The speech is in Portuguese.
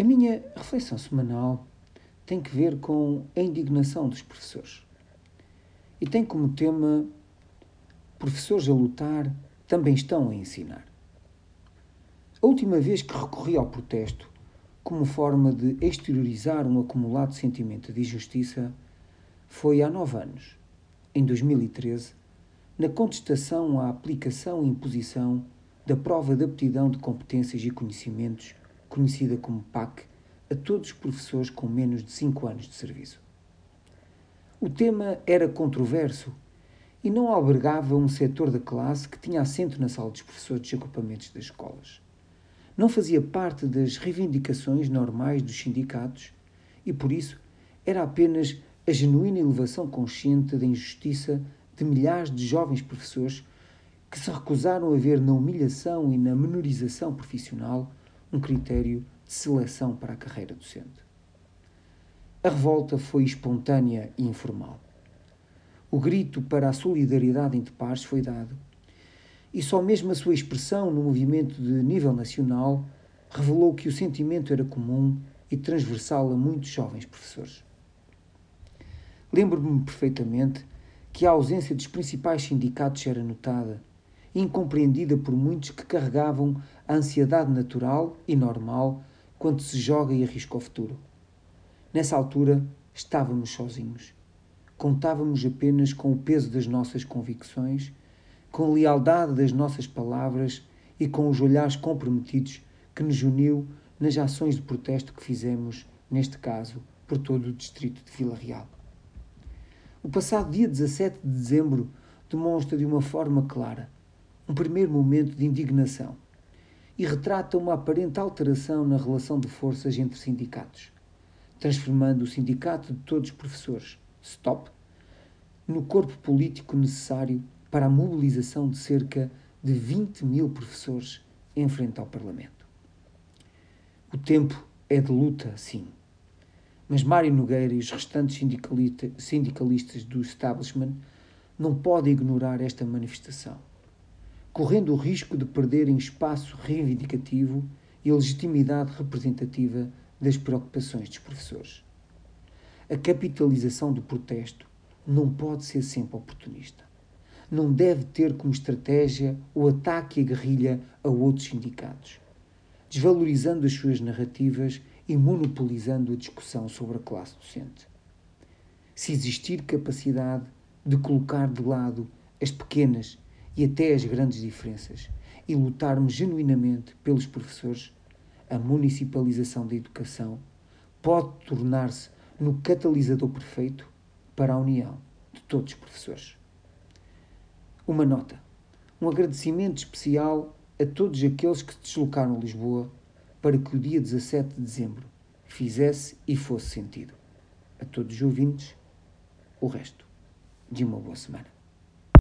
A minha reflexão semanal tem que ver com a indignação dos professores. E tem como tema Professores a lutar também estão a ensinar. A última vez que recorri ao protesto como forma de exteriorizar um acumulado sentimento de injustiça foi há nove anos, em 2013, na contestação à aplicação e imposição da prova de aptidão de competências e conhecimentos, conhecida como PAC, a todos os professores com menos de 5 anos de serviço. O tema era controverso e não albergava um setor da classe que tinha assento na sala dos professores dos agrupamentos das escolas. Não fazia parte das reivindicações normais dos sindicatos e, por isso, era apenas a genuína elevação consciente da injustiça de milhares de jovens professores que se recusaram a ver na humilhação e na menorização profissional um critério de seleção para a carreira docente. A revolta foi espontânea e informal. O grito para a solidariedade entre pares foi dado, e só mesmo a sua expressão no movimento de nível nacional revelou que o sentimento era comum e transversal a muitos jovens professores. Lembro-me perfeitamente que a ausência dos principais sindicatos era notada, incompreendida por muitos que carregavam a ansiedade natural e normal quando se joga e arrisca o futuro. Nessa altura, estávamos sozinhos. Contávamos apenas com o peso das nossas convicções, com a lealdade das nossas palavras e com os olhares comprometidos que nos uniu nas ações de protesto que fizemos, neste caso, por todo o distrito de Vila Real. O passado dia 17 de dezembro demonstra de uma forma clara um primeiro momento de indignação e retrata uma aparente alteração na relação de forças entre sindicatos, transformando o sindicato de todos os professores, STOP, no corpo político necessário para a mobilização de cerca de 20 mil professores em frente ao Parlamento. O tempo é de luta, sim mas Mário Nogueira e os restantes sindicalista, sindicalistas do establishment não podem ignorar esta manifestação, correndo o risco de perderem espaço reivindicativo e legitimidade representativa das preocupações dos professores. A capitalização do protesto não pode ser sempre oportunista. Não deve ter como estratégia o ataque e a guerrilha a outros sindicatos, desvalorizando as suas narrativas e monopolizando a discussão sobre a classe docente. Se existir capacidade de colocar de lado as pequenas e até as grandes diferenças e lutarmos genuinamente pelos professores, a municipalização da educação pode tornar-se no catalisador perfeito para a união de todos os professores. Uma nota. Um agradecimento especial a todos aqueles que se deslocaram a Lisboa para que o dia 17 de dezembro fizesse e fosse sentido. A todos os ouvintes, o resto de uma boa semana.